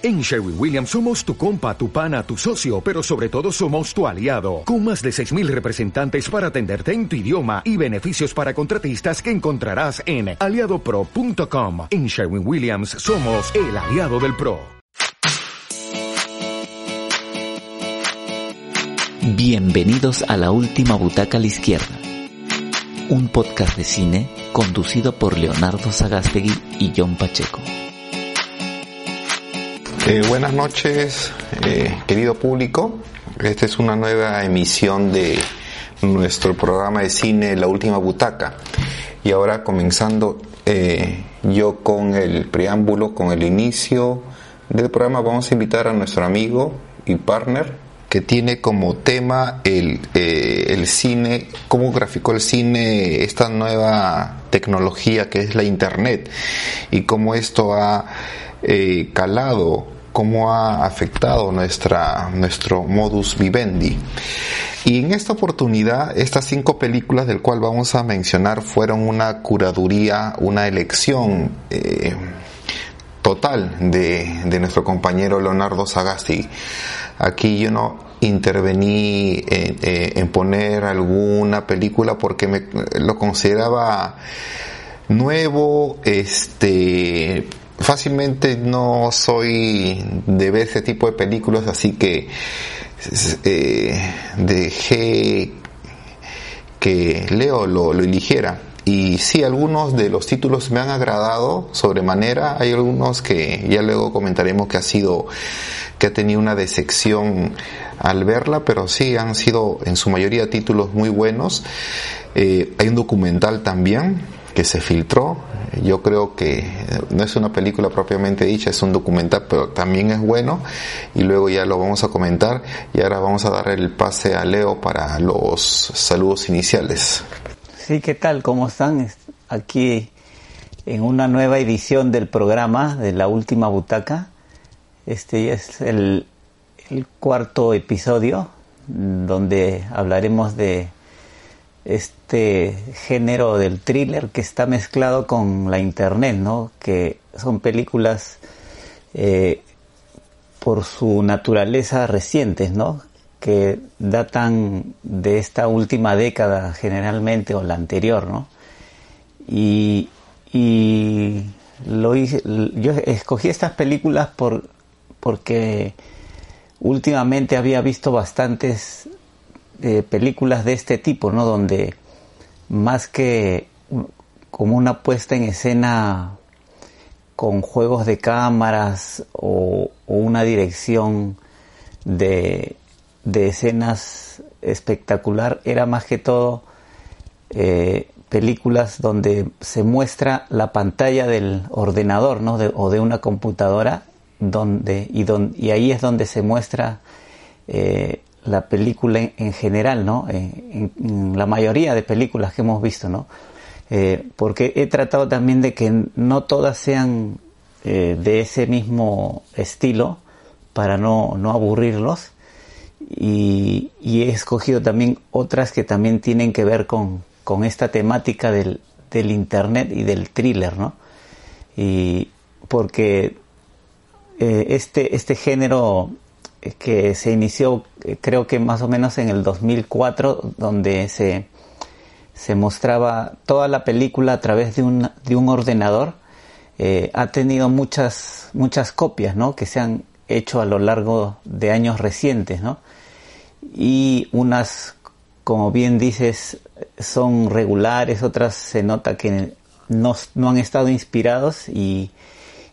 En Sherwin Williams somos tu compa, tu pana, tu socio, pero sobre todo somos tu aliado, con más de 6.000 representantes para atenderte en tu idioma y beneficios para contratistas que encontrarás en aliadopro.com. En Sherwin Williams somos el aliado del PRO. Bienvenidos a la última butaca a la izquierda, un podcast de cine conducido por Leonardo Sagastegui y John Pacheco. Eh, buenas noches, eh, querido público. Esta es una nueva emisión de nuestro programa de cine La Última Butaca. Y ahora comenzando eh, yo con el preámbulo, con el inicio del programa, vamos a invitar a nuestro amigo y partner que tiene como tema el, el cine, cómo graficó el cine esta nueva tecnología que es la Internet y cómo esto ha calado cómo ha afectado nuestra, nuestro modus vivendi. Y en esta oportunidad, estas cinco películas del cual vamos a mencionar fueron una curaduría, una elección eh, total de, de, nuestro compañero Leonardo Sagasti. Aquí yo no intervení en, eh, en poner alguna película porque me, lo consideraba nuevo, este, fácilmente no soy de ver ese tipo de películas, así que eh, dejé que Leo lo, lo, eligiera. Y sí, algunos de los títulos me han agradado sobremanera, hay algunos que ya luego comentaremos que ha sido, que ha tenido una decepción al verla, pero sí han sido en su mayoría títulos muy buenos. Eh, hay un documental también que se filtró. Yo creo que no es una película propiamente dicha, es un documental, pero también es bueno. Y luego ya lo vamos a comentar. Y ahora vamos a dar el pase a Leo para los saludos iniciales. Sí, ¿qué tal? ¿Cómo están? Aquí en una nueva edición del programa de La Última Butaca. Este es el, el cuarto episodio donde hablaremos de este género del thriller que está mezclado con la internet, ¿no? Que son películas eh, por su naturaleza recientes, ¿no? Que datan de esta última década generalmente o la anterior, ¿no? Y, y lo hice, yo escogí estas películas por, porque últimamente había visto bastantes películas de este tipo, ¿no? Donde más que como una puesta en escena con juegos de cámaras o, una dirección de, de, escenas espectacular, era más que todo eh, películas donde se muestra la pantalla del ordenador ¿no? o de una computadora donde, y, don, y ahí es donde se muestra eh, la película en, en general, ¿no? En, en, la mayoría de películas que hemos visto, ¿no? Eh, porque he tratado también de que no todas sean eh, de ese mismo estilo para no, no aburrirlos y, he escogido también otras que también tienen que ver con, con esta temática del, del, internet y del thriller, ¿no? Y porque eh, este, este género que se inició creo que más o menos en el 2004 donde se, se mostraba toda la película a través de un, de un ordenador eh, ha tenido muchas muchas copias ¿no? que se han hecho a lo largo de años recientes ¿no? y unas como bien dices son regulares otras se nota que no, no han estado inspirados y,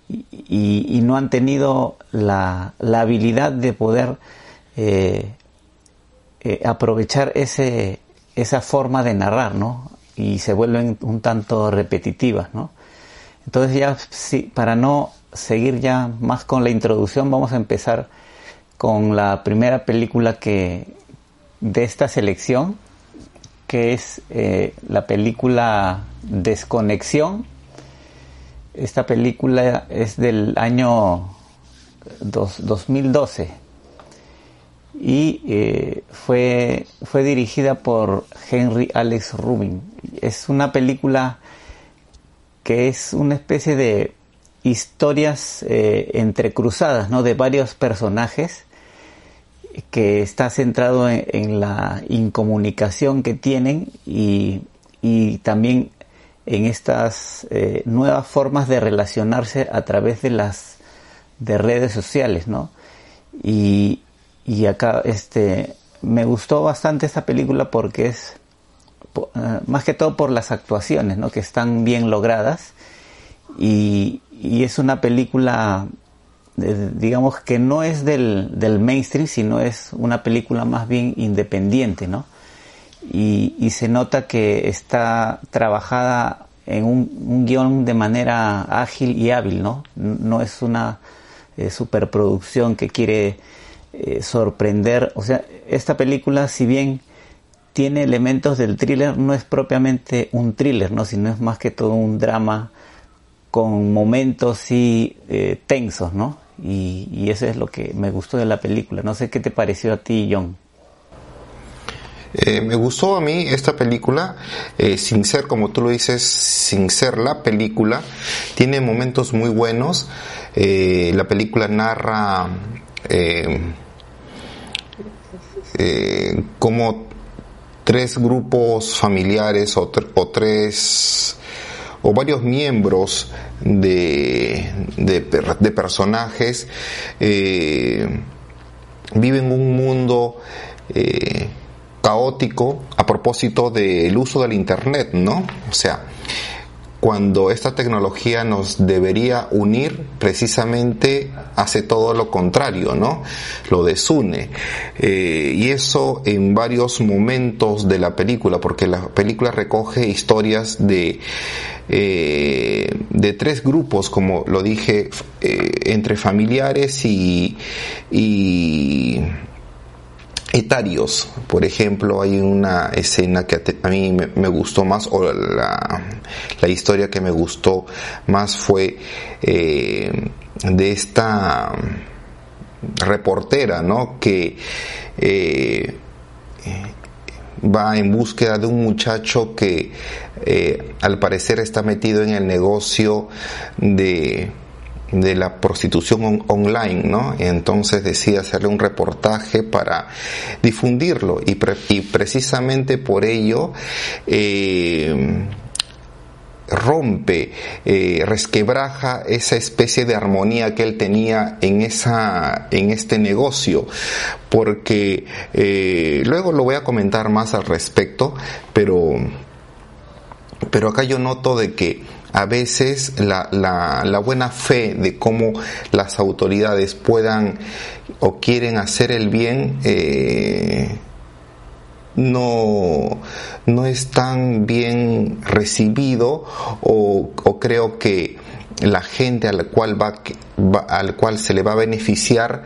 y, no han tenido la, la habilidad de poder eh, eh, aprovechar ese, esa forma de narrar, ¿no? Y se vuelven un tanto repetitivas, ¿no? Entonces ya, sí, para no seguir ya más con la introducción, vamos a empezar con la primera película que de esta selección, que es eh, la película Desconexión esta película es del año dos, 2012 y eh, fue, fue dirigida por Henry Alex Rubin. Es una película que es una especie de historias eh, entrecruzadas, ¿no? De varios personajes que está centrado en, la incomunicación que tienen y, también en estas eh, nuevas formas de relacionarse a través de las de redes sociales, ¿no? Y, y acá este me gustó bastante esta película porque es eh, más que todo por las actuaciones, ¿no? Que están bien logradas y, y es una película digamos que no es del, del, mainstream, sino es una película más bien independiente, ¿no? Y, y se nota que está trabajada en un, un, guion de manera ágil y hábil, ¿no? No es una eh, superproducción que quiere eh, sorprender. O sea, esta película, si bien tiene elementos del thriller, no es propiamente un thriller, ¿no? Sino es más que todo un drama con momentos sí eh, tensos, ¿no? Y, eso es lo que me gustó de la película. No sé qué te pareció a ti, John. Eh, me gustó a mí esta película, eh, sin ser, como tú lo dices, sin ser la película, tiene momentos muy buenos. Eh, la película narra como tres grupos familiares o, o tres o varios miembros de, de, personajes eh, viven un mundo caótico a propósito del uso del Internet, ¿no? O sea, cuando esta tecnología nos debería unir, precisamente hace todo lo contrario, ¿no? Lo desune. Eh, y eso en varios momentos de la película, porque la película recoge historias de, eh, de tres grupos, como lo dije, eh, entre familiares y, y etarios. Por ejemplo, hay una escena que a mí me gustó más, o la, historia que me gustó más fue eh, de esta reportera, ¿no? Que eh, va en búsqueda de un muchacho que eh, al parecer está metido en el negocio de de la prostitución online, ¿no? Entonces decide hacerle un reportaje para difundirlo y, precisamente por ello eh, rompe, eh, resquebraja esa especie de armonía que él tenía en esa, en este negocio, porque eh, luego lo voy a comentar más al respecto, pero, pero acá yo noto de que a veces la, la, buena fe de cómo las autoridades puedan o quieren hacer el bien eh, no, no es tan bien recibido o, o creo que la gente al cual va, al cual se le va a beneficiar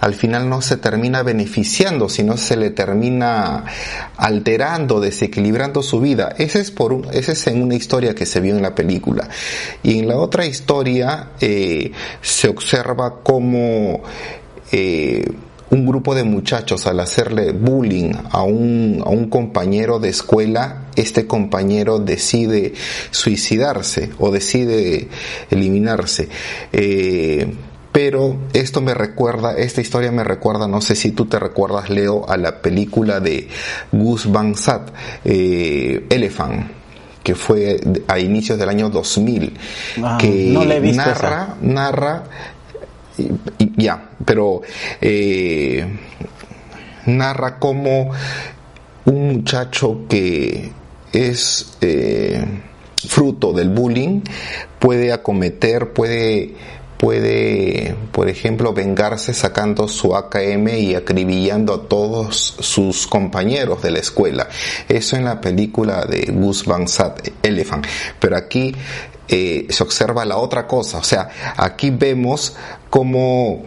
al final no se termina beneficiando sino se le termina alterando desequilibrando su vida. Ese es por un, ese es en una historia que se vio en la película. Y en la otra historia eh, se observa como eh, un grupo de muchachos al hacerle bullying a un, a un compañero de escuela, este compañero decide suicidarse o decide eliminarse. Eh, pero esto me recuerda, esta historia me recuerda, no sé si tú te recuerdas, Leo, a la película de Gus Van Sant, eh, Elephant que fue a inicios del año 2000, ah, que narra, narra ya, pero eh, narra cómo un muchacho que es eh, fruto del bullying puede acometer, puede puede, por ejemplo, vengarse sacando su AKM y acribillando a todos sus compañeros de la escuela. Eso en la película de Gus Van Sant, Elephant. Pero aquí eh, se observa la otra cosa. O sea, aquí vemos cómo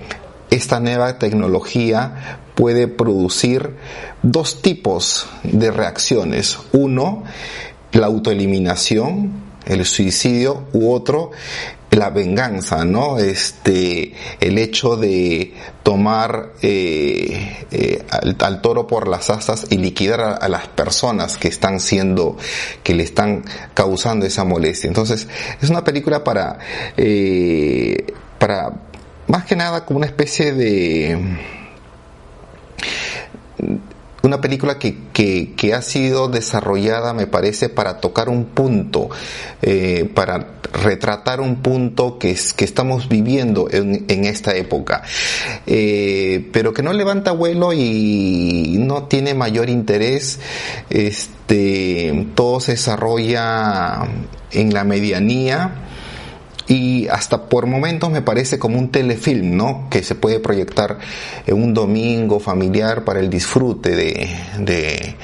esta nueva tecnología puede producir dos tipos de reacciones. Uno, la autoeliminación, el suicidio, u otro, la venganza, ¿no? Este, el hecho de tomar eh, eh, al, toro por las asas y liquidar a, las personas que están siendo, que le están causando esa molestia. Entonces, es una película para, eh, para, más que nada como una especie de, una película que, que, ha sido desarrollada, me parece, para tocar un punto, eh, para retratar un punto que, es, que estamos viviendo en, en esta época, eh, pero que no levanta vuelo y no tiene mayor interés. Este, todo se desarrolla en la medianía y hasta por momentos me parece como un telefilm, ¿no? Que se puede proyectar en un domingo familiar para el disfrute de, de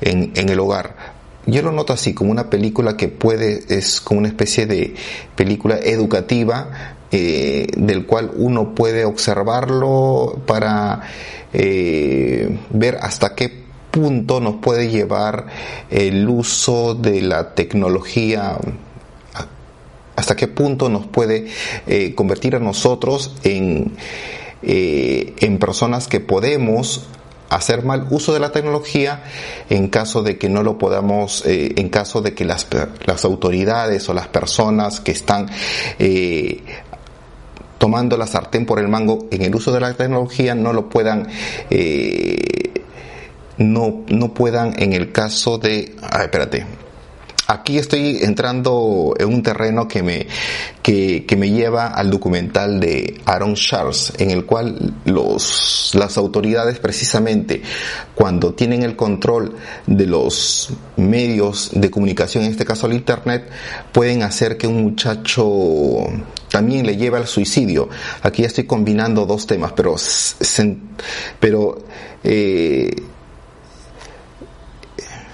en, el hogar. Yo lo noto así, como una película que puede, es como una especie de película educativa eh, del cual uno puede observarlo para eh, ver hasta qué punto nos puede llevar el uso de la tecnología hasta qué punto nos puede eh, convertir a nosotros en, eh, en personas que podemos hacer mal uso de la tecnología en caso de que no lo podamos, eh, en caso de que las, las, autoridades o las personas que están tomando la sartén por el mango en el uso de la tecnología no lo puedan no, no puedan en el caso de, ah, espérate, aquí estoy entrando en un terreno que me, que, me lleva al documental de Aaron Charles, en el cual los, las autoridades precisamente cuando tienen el control de los medios de comunicación, en este caso el Internet, pueden hacer que un muchacho también le lleve al suicidio. Aquí estoy combinando dos temas, pero, pero eh,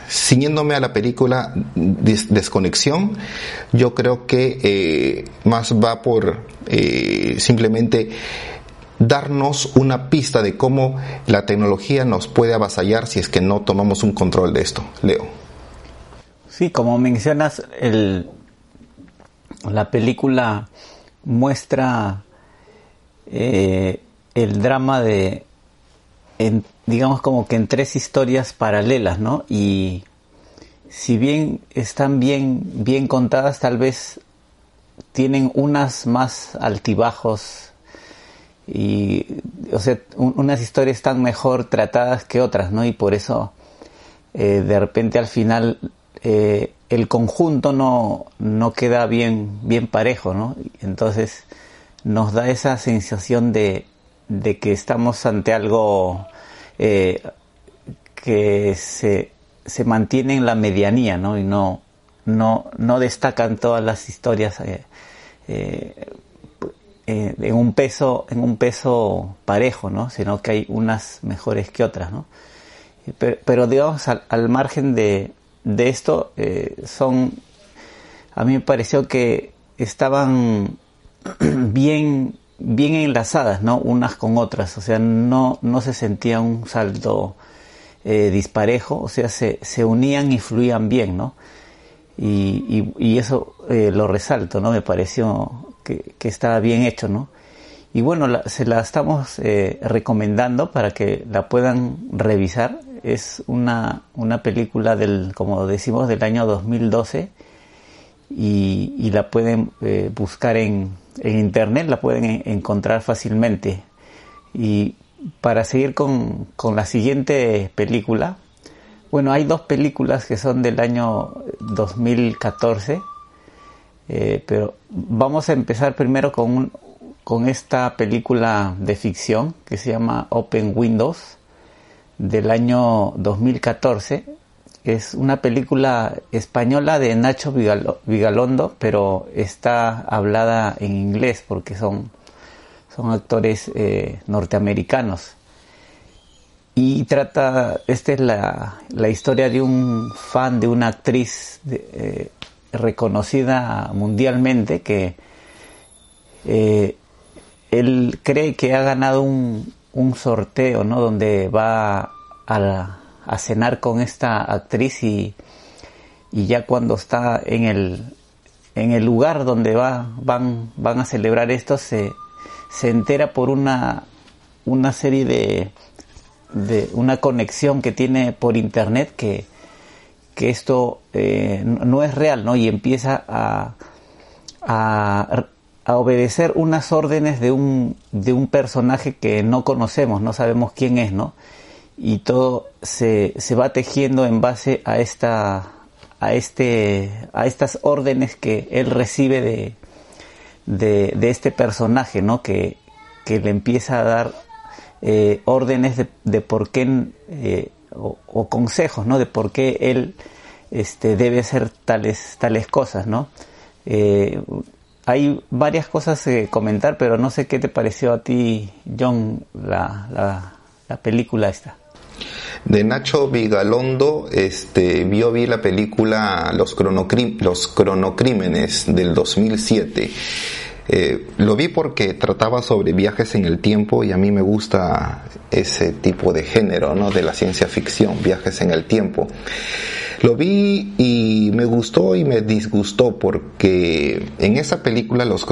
Ciñéndome a la película Desconexión, yo creo que eh, más va por eh, simplemente darnos una pista de cómo la tecnología nos puede avasallar si es que no tomamos un control de esto. Leo. Sí, como mencionas, el, la película muestra eh, el drama de digamos como que en tres historias paralelas, ¿no? Y si bien están bien, bien contadas, tal vez tienen unas más altibajos y, o sea, unas historias están mejor tratadas que otras, ¿no? Y por eso, eh, de repente al final, eh, el conjunto no, no queda bien, bien parejo, ¿no? Entonces, nos da esa sensación de, de que estamos ante algo eh, que se, se, mantiene en la medianía, ¿no? Y no, no, no destacan todas las historias eh, eh, en un peso, en un peso parejo, ¿no? Sino que hay unas mejores que otras, ¿no? Pero, digamos, al, al, margen de, de esto, son, a mí me pareció que estaban bien bien enlazadas, ¿no? Unas con otras, o sea, no, no se sentía un salto eh, disparejo, o sea, se, se, unían y fluían bien, ¿no? Y, y, eso eh, lo resalto, ¿no? Me pareció que, que, estaba bien hecho, ¿no? Y bueno, se la estamos eh, recomendando para que la puedan revisar. Es una, una película del, como decimos, del año 2012 y, y la pueden buscar en, en internet la pueden encontrar fácilmente. Y para seguir con, la siguiente película, bueno, hay dos películas que son del año 2014, eh, pero vamos a empezar primero con, con esta película de ficción que se llama Open Windows del año 2014 es una película española de Nacho Vigalondo, pero está hablada en inglés porque son, son actores eh, norteamericanos. Y trata, esta es la, la, historia de un fan de una actriz eh, reconocida mundialmente que eh, él cree que ha ganado un, un sorteo, ¿no? Donde va a la, a cenar con esta actriz y, y ya cuando está en el, en el lugar donde va, van, van a celebrar esto se, se entera por una, una serie de, de una conexión que tiene por internet que, que esto eh, no es real, ¿no? Y empieza a, a, a, obedecer unas órdenes de un, de un personaje que no conocemos, no sabemos quién es, ¿no? Y todo se, se va tejiendo en base a esta a este a estas órdenes que él recibe de, de, de este personaje, ¿no? Que, que le empieza a dar eh, órdenes de, de, por qué eh, o, consejos, ¿no? De por qué él este, debe hacer tales tales cosas, ¿no? Eh, hay varias cosas que comentar, pero no sé qué te pareció a ti, John, la, la, la película esta de Nacho Vigalondo, este, vio vi la película Los, Los cronocrímenes del 2007. Eh, lo vi porque trataba sobre viajes en el tiempo y a mí me gusta ese tipo de género, ¿no? De la ciencia ficción, viajes en el tiempo. Lo vi y me gustó y me disgustó porque en esa película Los,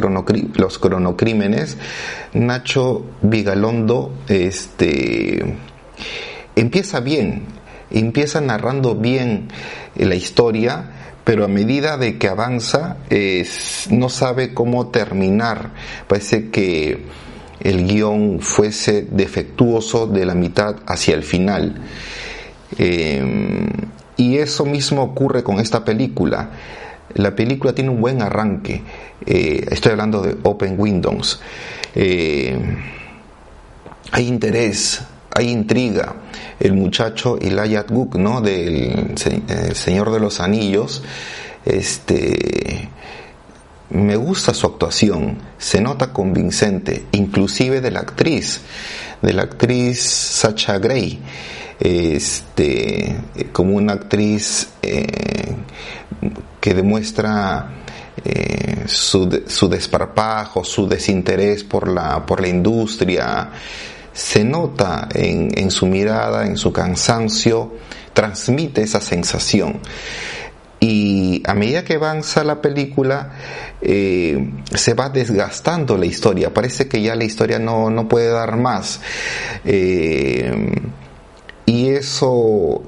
los cronocrímenes, Nacho Vigalondo, este empieza bien, empieza narrando bien la historia, pero a medida de que avanza no sabe cómo terminar. Parece que el guion fuese defectuoso de la mitad hacia el final. Eh, y eso mismo ocurre con esta película. La película tiene un buen arranque. Eh, estoy hablando de Open Windows. Eh, hay interés, hay intriga. El muchacho Elijah Guk, ¿no? Del el Señor de los Anillos, este, me gusta su actuación, se nota convincente, inclusive de la actriz, de la actriz Sacha Gray, este, como una actriz eh, que demuestra eh, su, su, desparpajo, su desinterés por la, por la industria, se nota en, su mirada, en su cansancio, transmite esa sensación. Y a medida que avanza la película, eh, se va desgastando la historia. Parece que ya la historia no, no puede dar más. Eh, y eso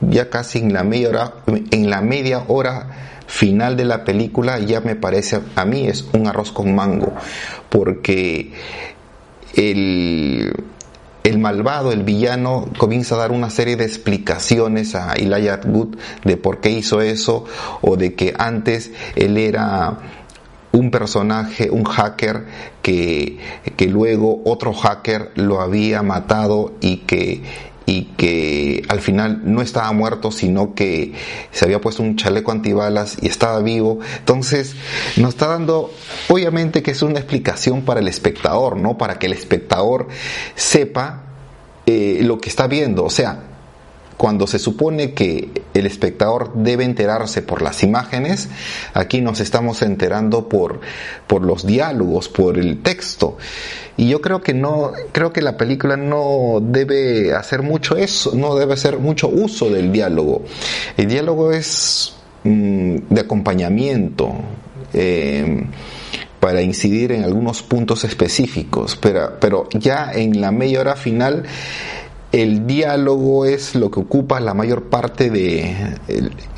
ya casi en la media hora, en la media hora final de la película ya me parece a mí es un arroz con mango. Porque el, el malvado, el villano, comienza a dar una serie de explicaciones a Elijah Wood de por qué hizo eso o de que antes él era un personaje, un hacker que, que luego otro hacker lo había matado y que y que al final no estaba muerto, sino que se había puesto un chaleco antibalas y estaba vivo. Entonces, nos está dando, obviamente que es una explicación para el espectador, ¿no? Para que el espectador sepa eh, lo que está viendo. O sea, cuando se supone que el espectador debe enterarse por las imágenes, aquí nos estamos enterando por, por los diálogos, por el texto. Y yo creo que no, creo que la película no debe hacer mucho eso, no debe hacer mucho uso del diálogo. El diálogo es mm, de acompañamiento. Eh, para incidir en algunos puntos específicos, pero, pero ya en la media hora final el diálogo es lo que ocupa la mayor parte de...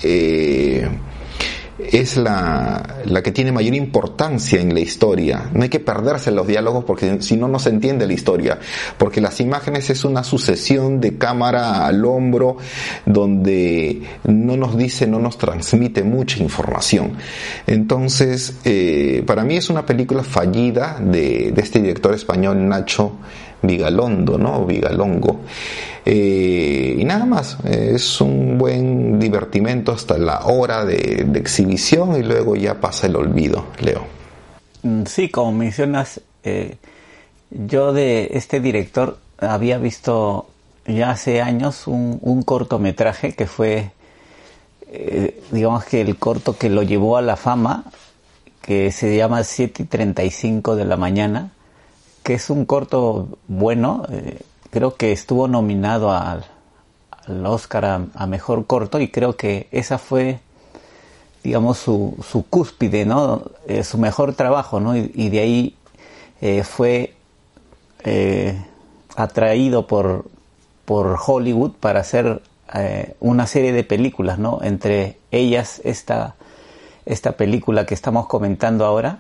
Eh, es la, la, que tiene mayor importancia en la historia. No hay que perderse los diálogos porque si no, no se entiende la historia. Porque las imágenes es una sucesión de cámara al hombro donde no nos dice, no nos transmite mucha información. Entonces, eh, para mí es una película fallida de, de este director español Nacho Vigalondo, ¿no? Vigalongo. Eh, y nada más, es un buen divertimento hasta la hora de, exhibición y luego ya pasa el olvido, Leo. Mm, sí, como mencionas, eh, yo de este director había visto ya hace años un, un cortometraje que fue, eh, digamos que el corto que lo llevó a la fama, que se llama 7 y 35 de la mañana que es un corto bueno. Eh, creo que estuvo nominado al, al Oscar a, Mejor Corto y creo que esa fue, digamos, su, su cúspide, ¿no? Eh, su mejor trabajo, ¿no? Y, de ahí eh, fue atraído por, por Hollywood para hacer una serie de películas, ¿no? Entre ellas esta, esta película que estamos comentando ahora.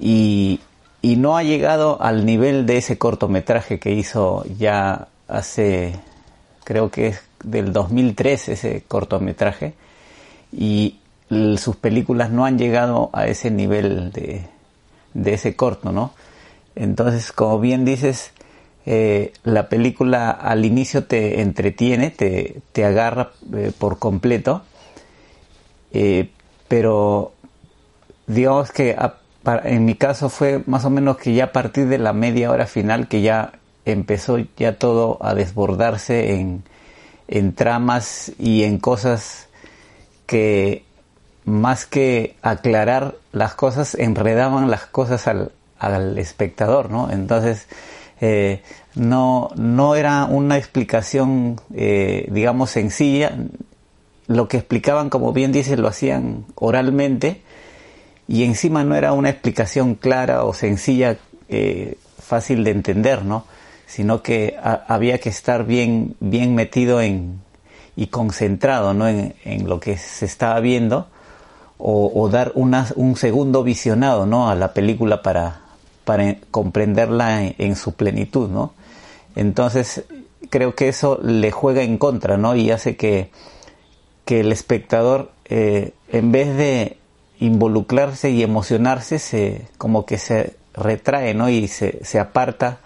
Y, y no ha llegado al nivel de ese cortometraje que hizo ya hace, creo que es del 2003 ese cortometraje, y sus películas no han llegado a ese nivel de, de ese corto, ¿no? Entonces, como bien dices, eh, la película al inicio te entretiene, te, te agarra eh, por completo, eh, pero digamos que en mi caso fue más o menos que ya a partir de la media hora final que ya empezó ya todo a desbordarse en, tramas y en cosas que más que aclarar las cosas, enredaban las cosas al, al espectador, ¿no? Entonces, eh, no, no era una explicación, eh, digamos, sencilla. Lo que explicaban, como bien dice, lo hacían oralmente y encima no era una explicación clara o sencilla, eh, fácil de entender, ¿no? Sino que había que estar bien, bien metido en, y concentrado, ¿no? En, en lo que se estaba viendo o, dar un segundo visionado ¿no? a la película para, para comprenderla en, su plenitud. ¿no? Entonces creo que eso le juega en contra ¿no? y hace que, que el espectador eh, en vez de involucrarse y emocionarse se como que se retrae ¿no? y se, se aparta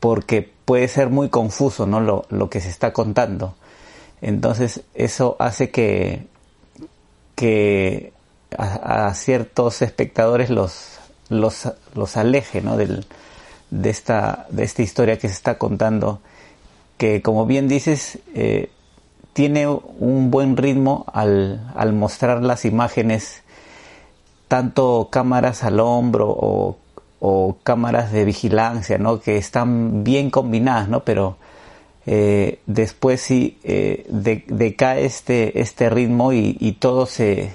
porque puede ser muy confuso ¿no? lo, lo que se está contando. Entonces eso hace que, que a, ciertos espectadores los, los, los aleje ¿no? Del, de, esta, de esta historia que se está contando, que como bien dices, eh, tiene un buen ritmo al, al, mostrar las imágenes, tanto cámaras al hombro o, o, cámaras de vigilancia, ¿no? que están bien combinadas, ¿no? pero eh, después sí eh, decae este, este ritmo y, y, todo se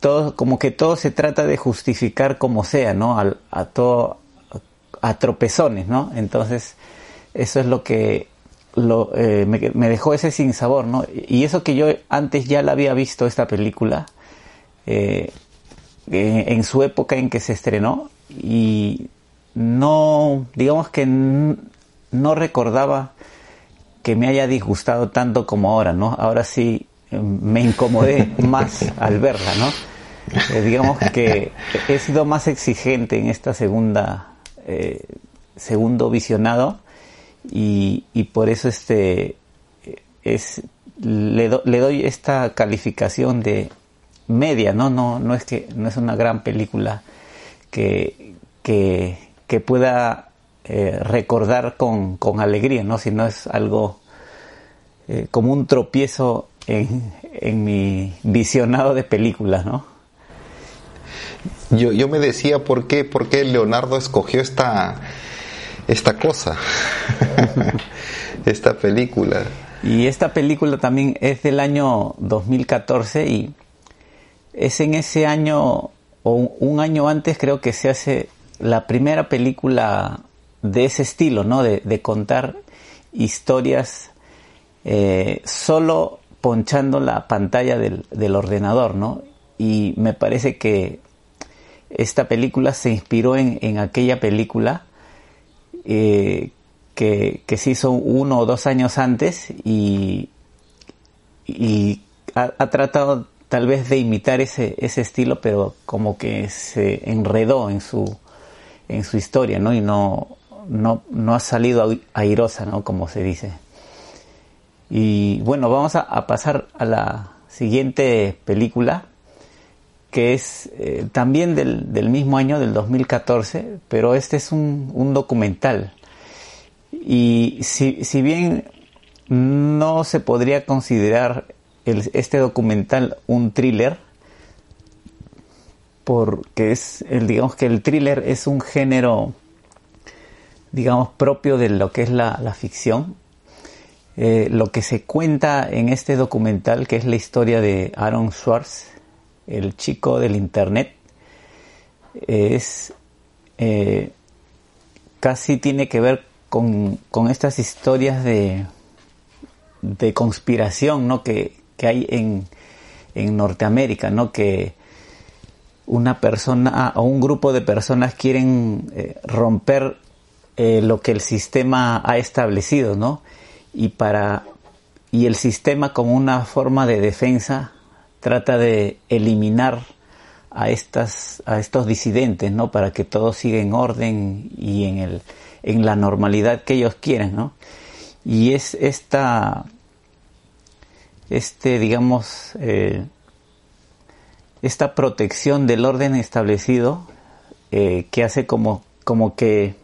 todo como que todo se trata de justificar como sea no a, todo a tropezones no entonces eso es lo que lo, eh, me, me, dejó ese sinsabor no y eso que yo antes ya la había visto esta película en, en su época en que se estrenó y no digamos que no recordaba que me haya disgustado tanto como ahora, ¿no? Ahora sí eh, me incomodé más al verla, ¿no? Eh, digamos que he sido más exigente en esta segunda eh, segundo visionado y, y, por eso este es le, le, doy esta calificación de media, ¿no? No, no es que no es una gran película que, que, que pueda eh, recordar con, con, alegría, ¿no? Si no es algo eh, como un tropiezo en, en, mi visionado de películas, ¿no? Yo, yo me decía por qué, por qué Leonardo escogió esta, esta cosa, esta película. Y esta película también es del año 2014 y es en ese año o un año antes creo que se hace la primera película de ese estilo, ¿no? De, contar historias eh, solo ponchando la pantalla del, ordenador, ¿no? Y me parece que esta película se inspiró en, aquella película eh, que, se hizo uno o dos años antes y, y ha, ha, tratado tal vez de imitar ese, ese estilo, pero como que se enredó en su, en su historia, ¿no? Y no, no, no ha salido airosa, ¿no? Como se dice. Y bueno, vamos a, pasar a la siguiente película, que es eh, también del, mismo año, del 2014, pero este es un, documental. Y si, si, bien no se podría considerar este documental un thriller, porque es, el, digamos que el thriller es un género digamos, propio de lo que es la, ficción. Eh, lo que se cuenta en este documental, que es la historia de Aaron Schwartz, el chico del Internet, es eh, casi tiene que ver con, estas historias de, de conspiración ¿no? que, hay en, en Norteamérica, ¿no? que una persona o un grupo de personas quieren eh, romper eh, lo que el sistema ha establecido, ¿no? Y para y el sistema como una forma de defensa trata de eliminar a estas a estos disidentes, ¿no? Para que todo siga en orden y en el en la normalidad que ellos quieren, ¿no? Y es esta este digamos eh, esta protección del orden establecido eh, que hace como, como que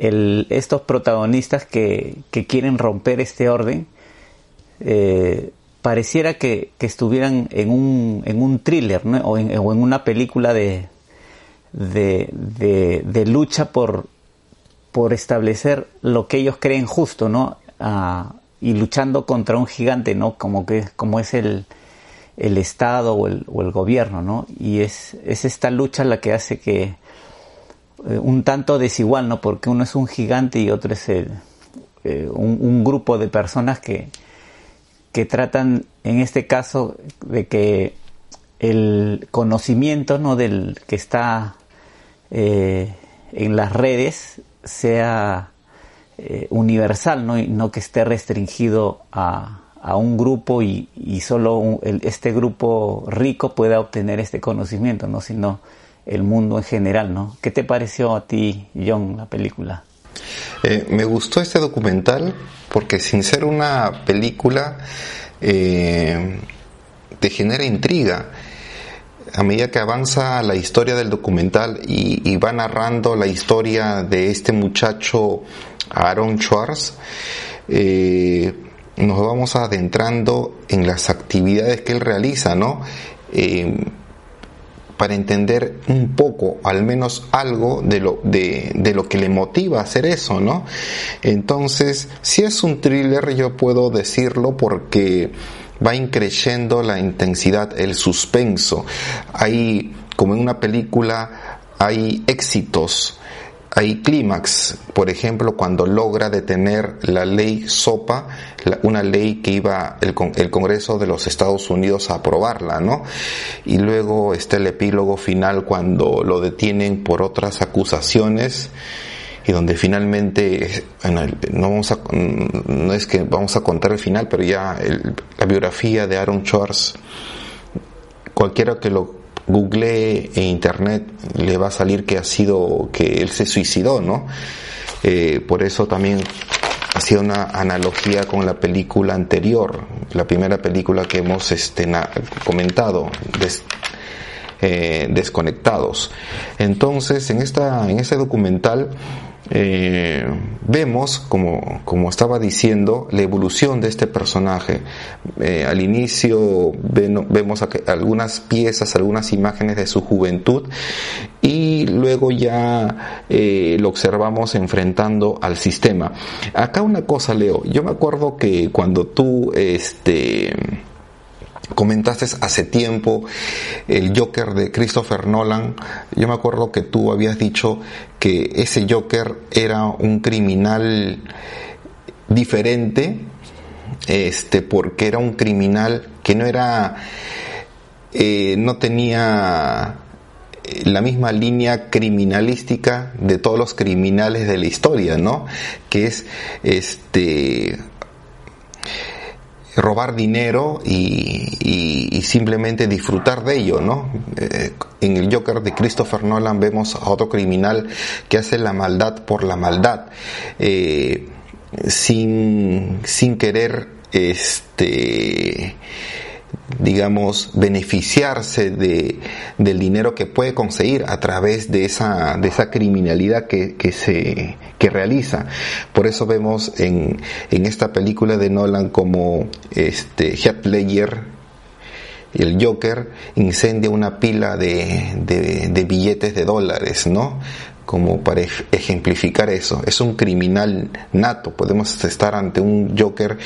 estos protagonistas que, que, quieren romper este orden eh, pareciera que, que, estuvieran en un, en un thriller o, en, o, en, una película de, de, de, lucha por, por establecer lo que ellos creen justo, ¿no? Y luchando contra un gigante, ¿no? Como que como es el, el Estado o el, o el gobierno, ¿no? Y es, es, esta lucha la que hace que eh, un tanto desigual, ¿no? Porque uno es un gigante y otro es el, eh, un, grupo de personas que, que tratan, en este caso, de que el conocimiento, ¿no? Del que está eh, en las redes sea universal, ¿no? No que esté restringido a a un grupo y, solo este grupo rico pueda obtener este conocimiento, no sino el mundo en general, ¿no? ¿Qué te pareció a ti, John, la película? Eh, me gustó este documental porque sin ser una película eh, te genera intriga. A medida que avanza la historia del documental y, va narrando la historia de este muchacho Aaron Schwartz, eh, nos vamos adentrando en las actividades que él realiza, ¿no? Eh, para entender un poco, al menos algo de lo, de, de, lo que le motiva a hacer eso, ¿no? Entonces, si es un thriller, yo puedo decirlo porque va increyendo la intensidad, el suspenso. Hay, como en una película, hay éxitos, hay clímax, por ejemplo, cuando logra detener la ley SOPA, una ley que iba el, el, Congreso de los Estados Unidos a aprobarla, ¿no? Y luego está el epílogo final cuando lo detienen por otras acusaciones y donde finalmente, no, vamos a, no es que vamos a contar el final, pero ya la biografía de Aaron Schwartz, cualquiera que lo google en internet le va a salir que ha sido que él se suicidó, ¿no? Eh, por eso también hacía una analogía con la película anterior, la primera película que hemos este, comentado, eh, Desconectados. Entonces, en, esta, en este documental eh, vemos, como, como, estaba diciendo, la evolución de este personaje. Eh, al inicio vemos algunas piezas, algunas imágenes de su juventud y luego ya eh, lo observamos enfrentando al sistema. Acá una cosa, Leo, yo me acuerdo que cuando tú, este, comentaste hace tiempo el Joker de Christopher Nolan. Yo me acuerdo que tú habías dicho que ese Joker era un criminal diferente, este, porque era un criminal que no era, eh, no tenía la misma línea criminalística de todos los criminales de la historia, ¿no? Que es este robar dinero y, simplemente disfrutar de ello, ¿no? Eh, en el Joker de Christopher Nolan vemos a otro criminal que hace la maldad por la maldad, eh, sin, sin querer, este, digamos, beneficiarse de, del dinero que puede conseguir a través de esa, de esa criminalidad que, que se que realiza. Por eso vemos en, en esta película de Nolan como este Heath Ledger, el Joker, incendia una pila de, de, de billetes de dólares, ¿no? Como para ejemplificar eso. Es un criminal nato. Podemos estar ante un Joker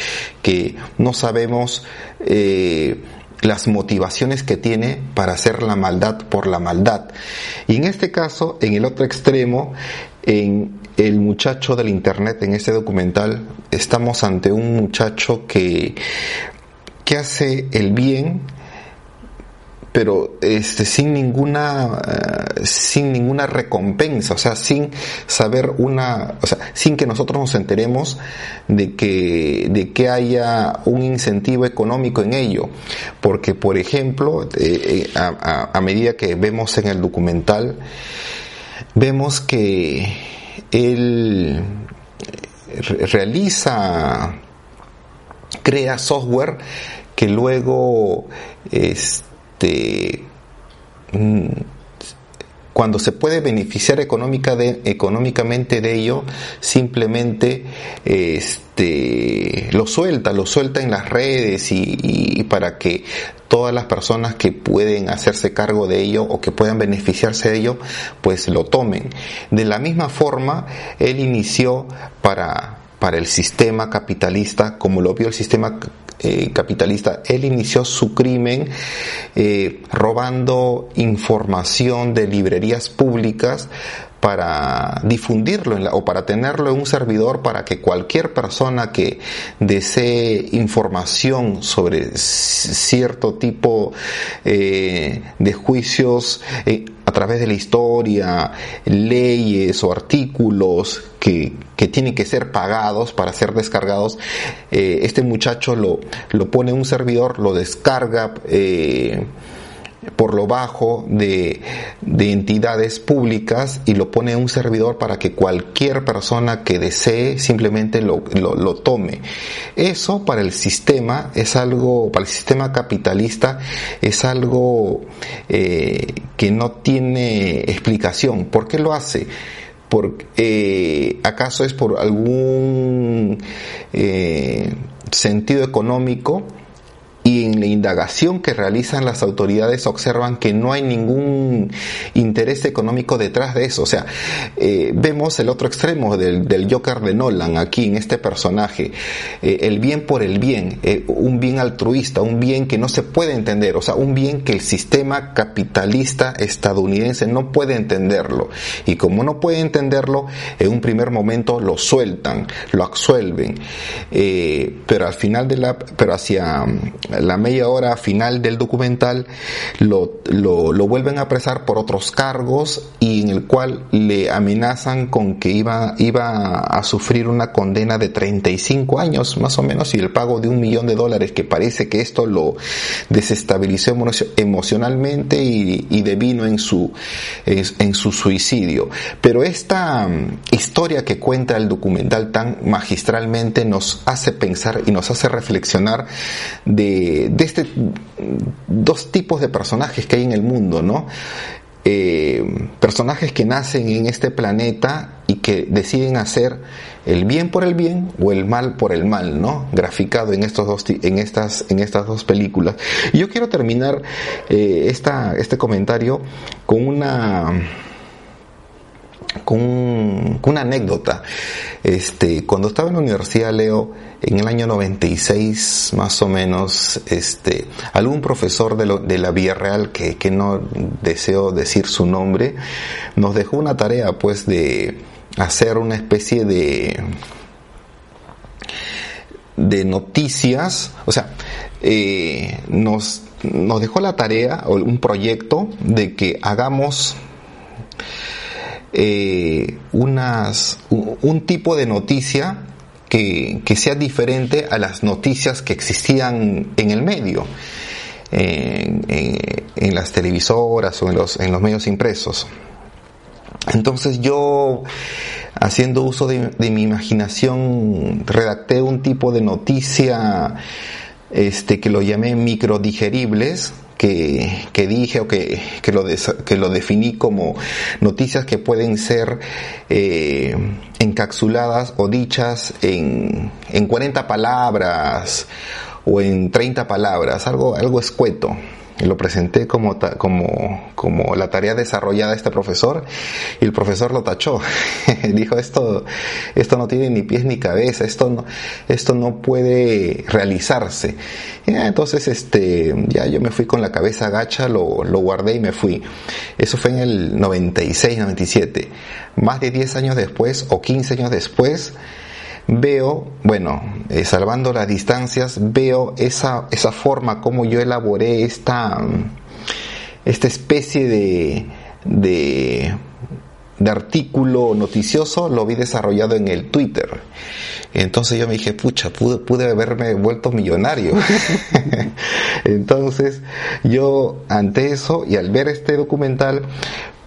que no sabemos eh, las motivaciones que tiene para hacer la maldad por la maldad. Y en este caso, en el otro extremo, en el muchacho del Internet, en este documental, estamos ante un muchacho que, que hace el bien, pero este sin ninguna eh, sin ninguna recompensa, o sea, sin saber una, o sea, sin que nosotros nos enteremos de que de que haya un incentivo económico en ello, porque por ejemplo, eh, eh, a, medida que vemos en el documental vemos que él realiza crea software que luego este este, mm, cuando se puede beneficiar económicamente de ello, simplemente este, lo suelta, lo suelta en las redes y, para que todas las personas que pueden hacerse cargo de ello o que puedan beneficiarse de ello, pues lo tomen. De la misma forma, él inició para, para el sistema capitalista, como lo vio el sistema eh, capitalista. Él inició su crimen eh, robando información de librerías públicas para difundirlo o para tenerlo en un servidor para que cualquier persona que desee información sobre cierto tipo eh, de juicios a través de la historia, leyes o artículos que, que tienen que ser pagados para ser descargados, eh, este muchacho lo, lo pone en un servidor, lo descarga. Eh, por lo bajo de, de, entidades públicas y lo pone en un servidor para que cualquier persona que desee simplemente lo, lo, tome. Eso para el sistema es algo, para el sistema capitalista es algo eh, que no tiene explicación. ¿Por qué lo hace? Por, eh, ¿Acaso es por algún eh, sentido económico? Y en la indagación que realizan las autoridades observan que no hay ningún interés económico detrás de eso. O sea, eh, vemos el otro extremo del, del, Joker de Nolan aquí en este personaje. Eh, el bien por el bien, eh, un bien altruista, un bien que no se puede entender, o sea, un bien que el sistema capitalista estadounidense no puede entenderlo. Y como no puede entenderlo, en un primer momento lo sueltan, lo absuelven. pero al final de la, pero hacia la media hora final del documental lo, lo, vuelven a apresar por otros cargos y en el cual le amenazan con que iba, iba a sufrir una condena de 35 años más o menos y el pago de un millón de dólares que parece que esto lo desestabilizó emocionalmente y, y devino en su, en su suicidio. Pero esta mm, historia que cuenta el documental tan magistralmente nos hace pensar y nos hace reflexionar de de, este dos tipos de personajes que hay en el mundo, ¿no? Eh, personajes que nacen en este planeta y que deciden hacer el bien por el bien o el mal por el mal, ¿no? Graficado en estos dos en estas en estas dos películas. Y yo quiero terminar eh, esta, este comentario con una con, una anécdota. Este, cuando estaba en la universidad, Leo, en el año 96 más o menos, este, algún profesor de, la Vía Real, que, que no deseo decir su nombre, nos dejó una tarea pues de hacer una especie de de noticias, o sea, eh, nos, nos dejó la tarea o un proyecto de que hagamos eh, unas, un tipo de noticia que, sea diferente a las noticias que existían en el medio, en, las televisoras o en los, en los medios impresos. Entonces yo, haciendo uso de, de, mi imaginación, redacté un tipo de noticia este, que lo llamé microdigeribles, que, dije o que, que, lo que lo definí como noticias que pueden ser eh, encapsuladas o dichas en, en 40 palabras o en 30 palabras, algo, algo escueto lo presenté como, como, como la tarea desarrollada de este profesor y el profesor lo tachó. Dijo, esto, esto no tiene ni pies ni cabeza, esto no, esto no puede realizarse. entonces, este, ya yo me fui con la cabeza gacha, lo, lo guardé y me fui. Eso fue en el 96, 97. Más de 10 años después o 15 años después, veo, bueno, eh, salvando las distancias, veo esa, esa forma como yo elaboré esta, esta especie de, de, de artículo noticioso, lo vi desarrollado en el Twitter. Entonces yo me dije, pucha, pude, pude haberme vuelto millonario. Entonces yo ante eso y al ver este documental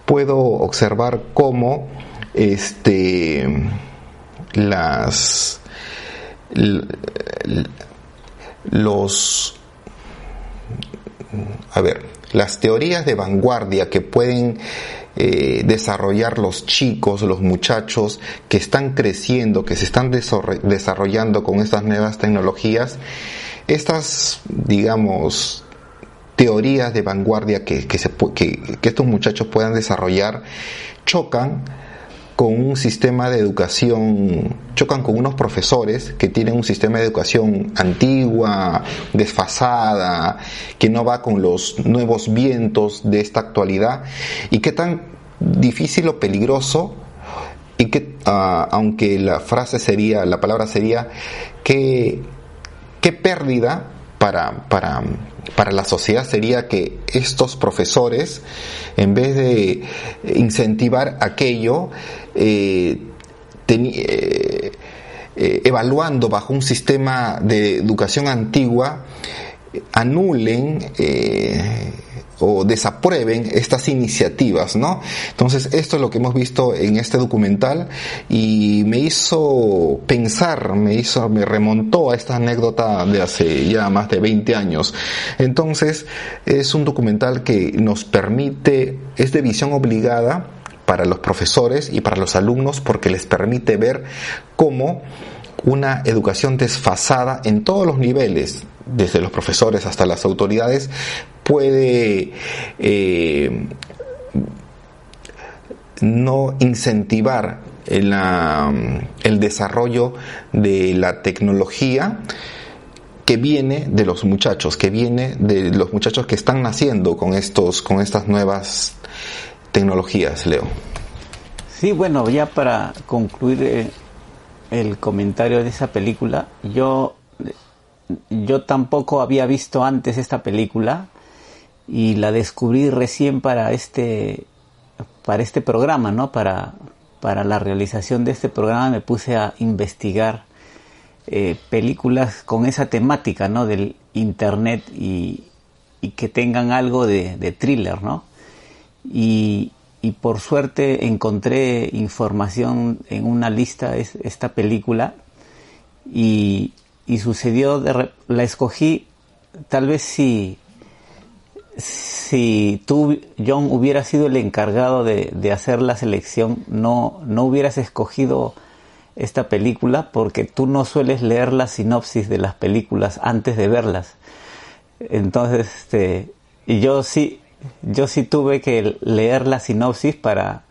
puedo observar cómo este las los a ver las teorías de vanguardia que pueden eh, desarrollar los chicos, los muchachos que están creciendo, que se están desarrollando con estas nuevas tecnologías, estas, digamos, teorías de vanguardia que, se, que, que estos muchachos puedan desarrollar chocan con un sistema de educación, chocan con unos profesores que tienen un sistema de educación antigua, desfasada, que no va con los nuevos vientos de esta actualidad. Y qué tan difícil o peligroso y que ah, aunque la frase sería, la palabra sería que qué pérdida para, para para la sociedad sería que estos profesores, en vez de incentivar aquello, eh, eh, eh, evaluando bajo un sistema de educación antigua, anulen o desaprueben estas iniciativas, ¿no? Entonces, esto es lo que hemos visto en este documental y me hizo pensar, me hizo, me remontó a esta anécdota de hace ya más de 20 años. Entonces, es un documental que nos permite, es de visión obligada para los profesores y para los alumnos porque les permite ver cómo una educación desfasada en todos los niveles, desde los profesores hasta las autoridades, puede eh, no incentivar el, desarrollo de la tecnología que viene de los muchachos, que viene de los muchachos que están naciendo con estos, con estas nuevas tecnologías, Leo. Sí, bueno, ya para concluir eh, el comentario de esa película. Yo, yo tampoco había visto antes esta película y la descubrí recién para este, para este programa, ¿no? Para, para la realización de este programa me puse a investigar eh, películas con esa temática, ¿no? Del internet y, y que tengan algo de, de thriller, ¿no? Y, y por suerte encontré información en una lista es, esta película y, y sucedió, de, la escogí tal vez si, si tú, John, hubieras sido el encargado de, de, hacer la selección, no, no hubieras escogido esta película porque tú no sueles leer la sinopsis de las películas antes de verlas. Entonces, este, yo sí, yo sí tuve que leer la sinopsis para,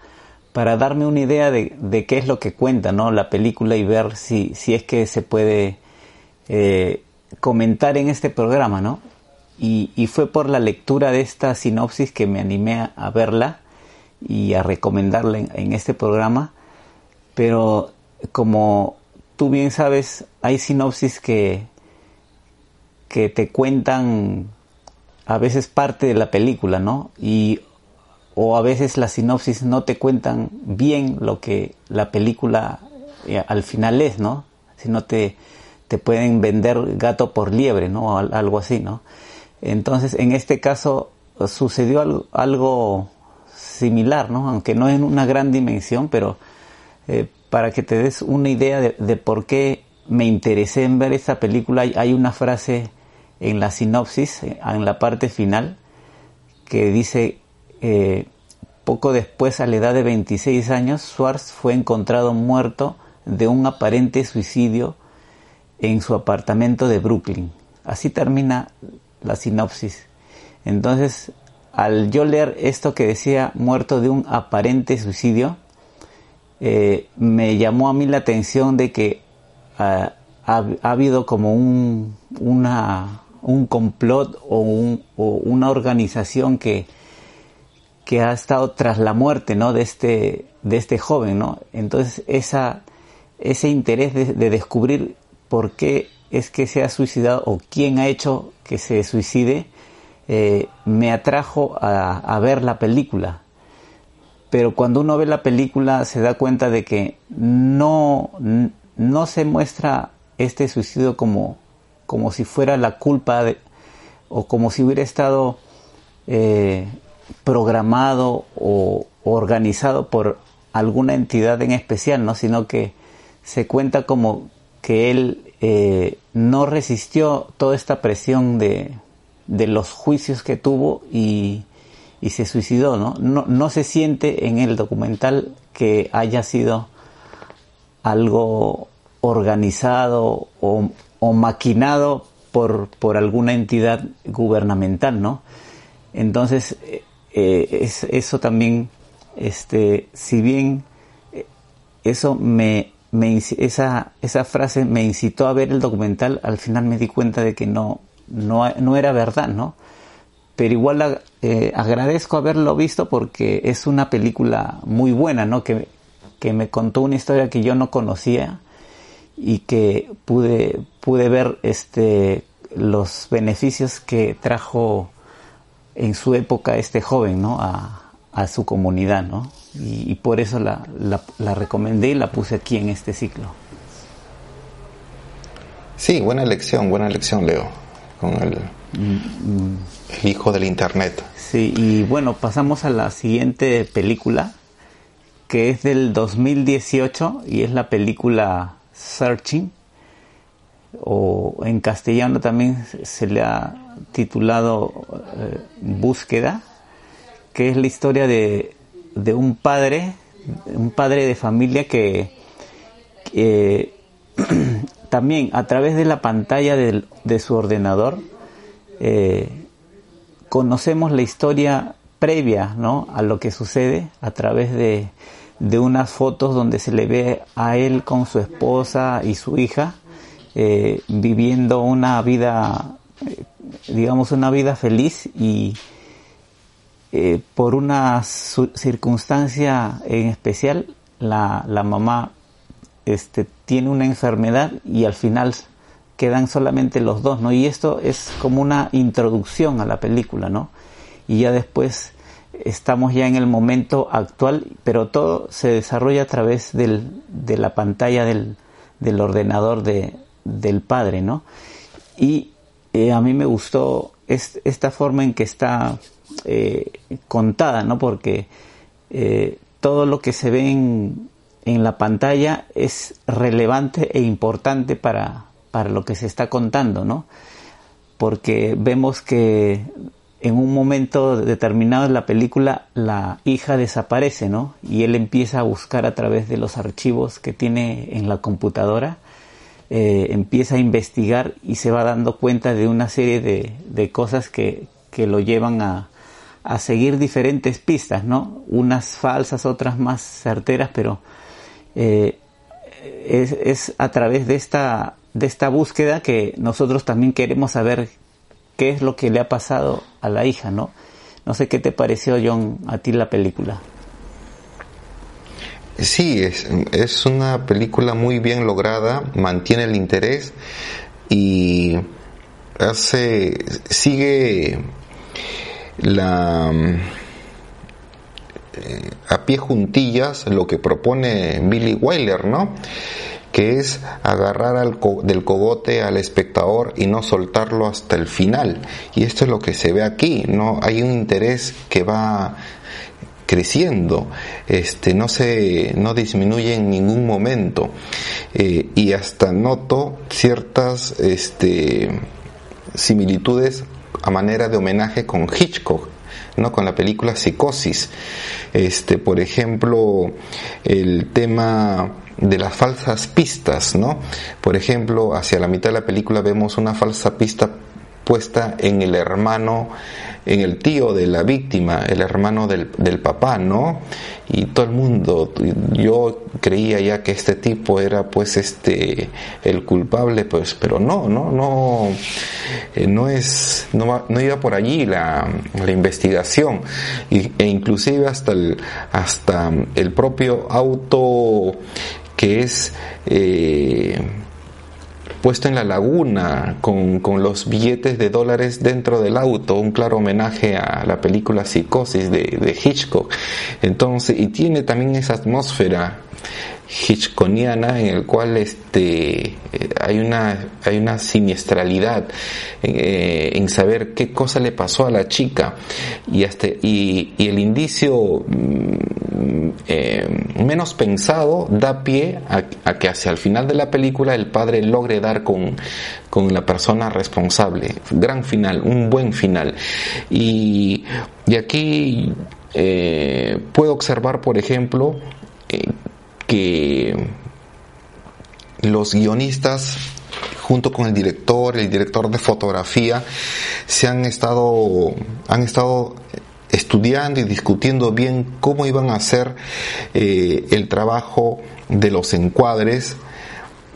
para darme una idea de, de, qué es lo que cuenta ¿no? la película y ver si, si es que se puede eh, comentar en este programa, ¿no? Y, fue por la lectura de esta sinopsis que me animé a, verla y a recomendarla en, este programa. Pero como tú bien sabes, hay sinopsis que, que te cuentan a veces parte de la película, ¿no? Y o a veces la sinopsis no te cuentan bien lo que la película eh, al final es, ¿no? Sino te, te pueden vender gato por liebre, ¿no? algo así, ¿no? Entonces, en este caso sucedió algo, similar, ¿no? Aunque no en una gran dimensión, pero eh, para que te des una idea de, de, por qué me interesé en ver esta película, hay, una frase en la sinopsis, en la parte final, que dice, eh, poco después, a la edad de 26 años, Schwartz fue encontrado muerto de un aparente suicidio en su apartamento de Brooklyn. Así termina la sinopsis. Entonces, al yo leer esto que decía muerto de un aparente suicidio, eh, me llamó a mí la atención de que ah, ha, habido como un, un complot o, una organización que, que ha estado tras la muerte ¿no? de, este, de este joven. ¿no? Entonces ese interés de, descubrir por qué es que se ha suicidado o quién ha hecho que se suicide, eh, me atrajo a, ver la película. Pero cuando uno ve la película se da cuenta de que no, no se muestra este suicidio como, como si fuera la culpa o como si hubiera estado eh, programado o organizado por alguna entidad en especial, ¿no? sino que se cuenta como que él eh, no resistió toda esta presión de, de los juicios que tuvo y, y se suicidó, ¿no? ¿no? No se siente en el documental que haya sido algo organizado o, maquinado por, por, alguna entidad gubernamental, ¿no? Entonces, eh, eh, eso también, este, si bien eso me, me, esa, esa frase me incitó a ver el documental, al final me di cuenta de que no, no, no era verdad, ¿no? Pero igual agradezco haberlo visto porque es una película muy buena, ¿no? Que, que me contó una historia que yo no conocía y que pude, pude ver este, los beneficios que trajo en su época este joven ¿no? a, su comunidad. ¿no? Y, por eso la, la, recomendé y la puse aquí en este ciclo. Sí, buena elección, buena elección, Leo, con el, mm, el hijo del Internet. Sí, y bueno, pasamos a la siguiente película, que es del 2018 y es la película Searching, o en castellano también se le ha titulado eh, Búsqueda, que es la historia de, un padre, un padre de familia que, también a través de la pantalla de, su ordenador eh, conocemos la historia previa ¿no? a lo que sucede a través de de unas fotos donde se le ve a él con su esposa y su hija eh, viviendo una vida, eh, digamos, una vida feliz y eh, por una circunstancia en especial la, la mamá este, tiene una enfermedad y al final quedan solamente los dos, ¿no? Y esto es como una introducción a la película, ¿no? Y ya después estamos ya en el momento actual, pero todo se desarrolla a través del, de la pantalla del, del ordenador de, del padre, ¿no? Y eh, a mí me gustó esta forma en que está eh, contada, ¿no? Porque eh, todo lo que se ve en, en, la pantalla es relevante e importante para, para lo que se está contando, ¿no? Porque vemos que en un momento determinado en la película la hija desaparece, ¿no? Y él empieza a buscar a través de los archivos que tiene en la computadora, eh, empieza a investigar y se va dando cuenta de una serie de, cosas que, lo llevan a, seguir diferentes pistas, ¿no? Unas falsas, otras más certeras, pero eh, es, es, a través de esta, de esta búsqueda que nosotros también queremos saber qué es lo que le ha pasado a la hija, ¿no? No sé qué te pareció, John, a ti la película. Sí, es, es una película muy bien lograda, mantiene el interés y hace, sigue la eh, a pie juntillas lo que propone Billy Wyler, ¿no? que es agarrar al del cogote al espectador y no soltarlo hasta el final. Y esto es lo que se ve aquí, no hay un interés que va creciendo, este, no se, no disminuye en ningún momento, eh, y hasta noto ciertas, este, similitudes a manera de homenaje con Hitchcock, ¿no? con la película Psicosis. Este, por ejemplo, el tema de las falsas pistas, ¿no? Por ejemplo, hacia la mitad de la película vemos una falsa pista puesta en el hermano, en el tío de la víctima, el hermano del, del papá, ¿no? Y todo el mundo, yo creía ya que este tipo era pues este el culpable, pues, pero no, no, no, eh, no es, no, no iba por allí la, la investigación, y, e inclusive hasta el, hasta el propio auto que es eh, puesto en la laguna con, los billetes de dólares dentro del auto, un claro homenaje a la película Psicosis de, de Hitchcock. Entonces, y tiene también esa atmósfera hitchconiana en el cual este eh, hay una hay una siniestralidad eh, en saber qué cosa le pasó a la chica. Y este y, el indicio mm, eh, menos pensado da pie a, que hacia el final de la película el padre logre dar con, con la persona responsable. Gran final un buen final. Y, y aquí puedo observar por ejemplo que los guionistas junto con el director, el director de fotografía, se han estado, han estado estudiando y discutiendo bien cómo iban a hacer eh, el trabajo de los encuadres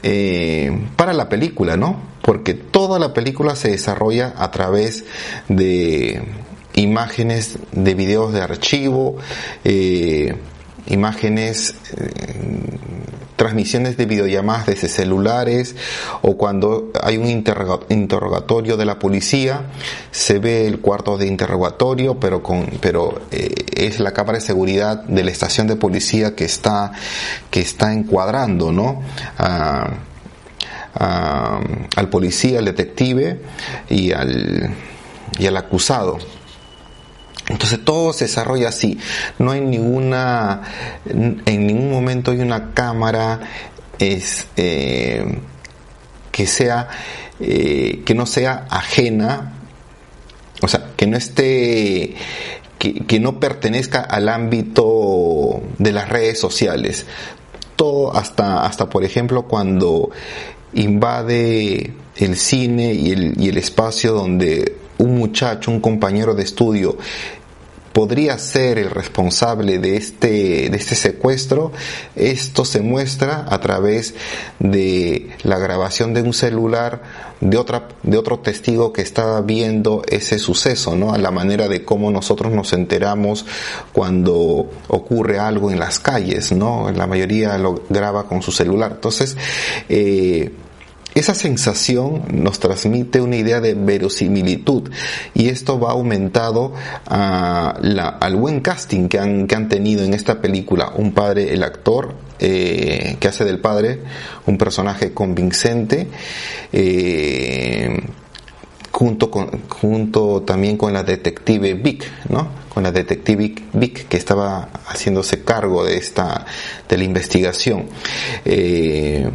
eh, para la película, ¿no? Porque toda la película se desarrolla a través de imágenes de videos de archivo, eh, imágenes, eh, transmisiones de videollamadas desde celulares o cuando hay un interrogatorio de la policía, se ve el cuarto de interrogatorio, pero con, pero eh, es la cámara de seguridad de la estación de policía que está, que está encuadrando, ¿no? al policía, al detective y al, y al acusado. Entonces todo se desarrolla así. No hay ninguna, en ningún momento hay una cámara es, eh, que sea, eh, que no sea ajena, o sea, que no esté, que, que no pertenezca al ámbito de las redes sociales. Todo hasta, hasta por ejemplo, cuando invade el cine y el, y el espacio donde un muchacho, un compañero de estudio, podría ser el responsable de este, de este secuestro, esto se muestra a través de la grabación de un celular de, otra, de otro testigo que estaba viendo ese suceso, ¿no? A la manera de cómo nosotros nos enteramos cuando ocurre algo en las calles, ¿no? La mayoría lo graba con su celular. Entonces, eh, esa sensación nos transmite una idea de verosimilitud y esto va aumentado a al buen casting que han, que han tenido en esta película. Un padre, el actor eh, que hace del padre, un personaje convincente. Eh, junto con, junto también con la detective Vic, ¿no? Con la detective Vic que estaba haciéndose cargo de esta, de la investigación. Eh,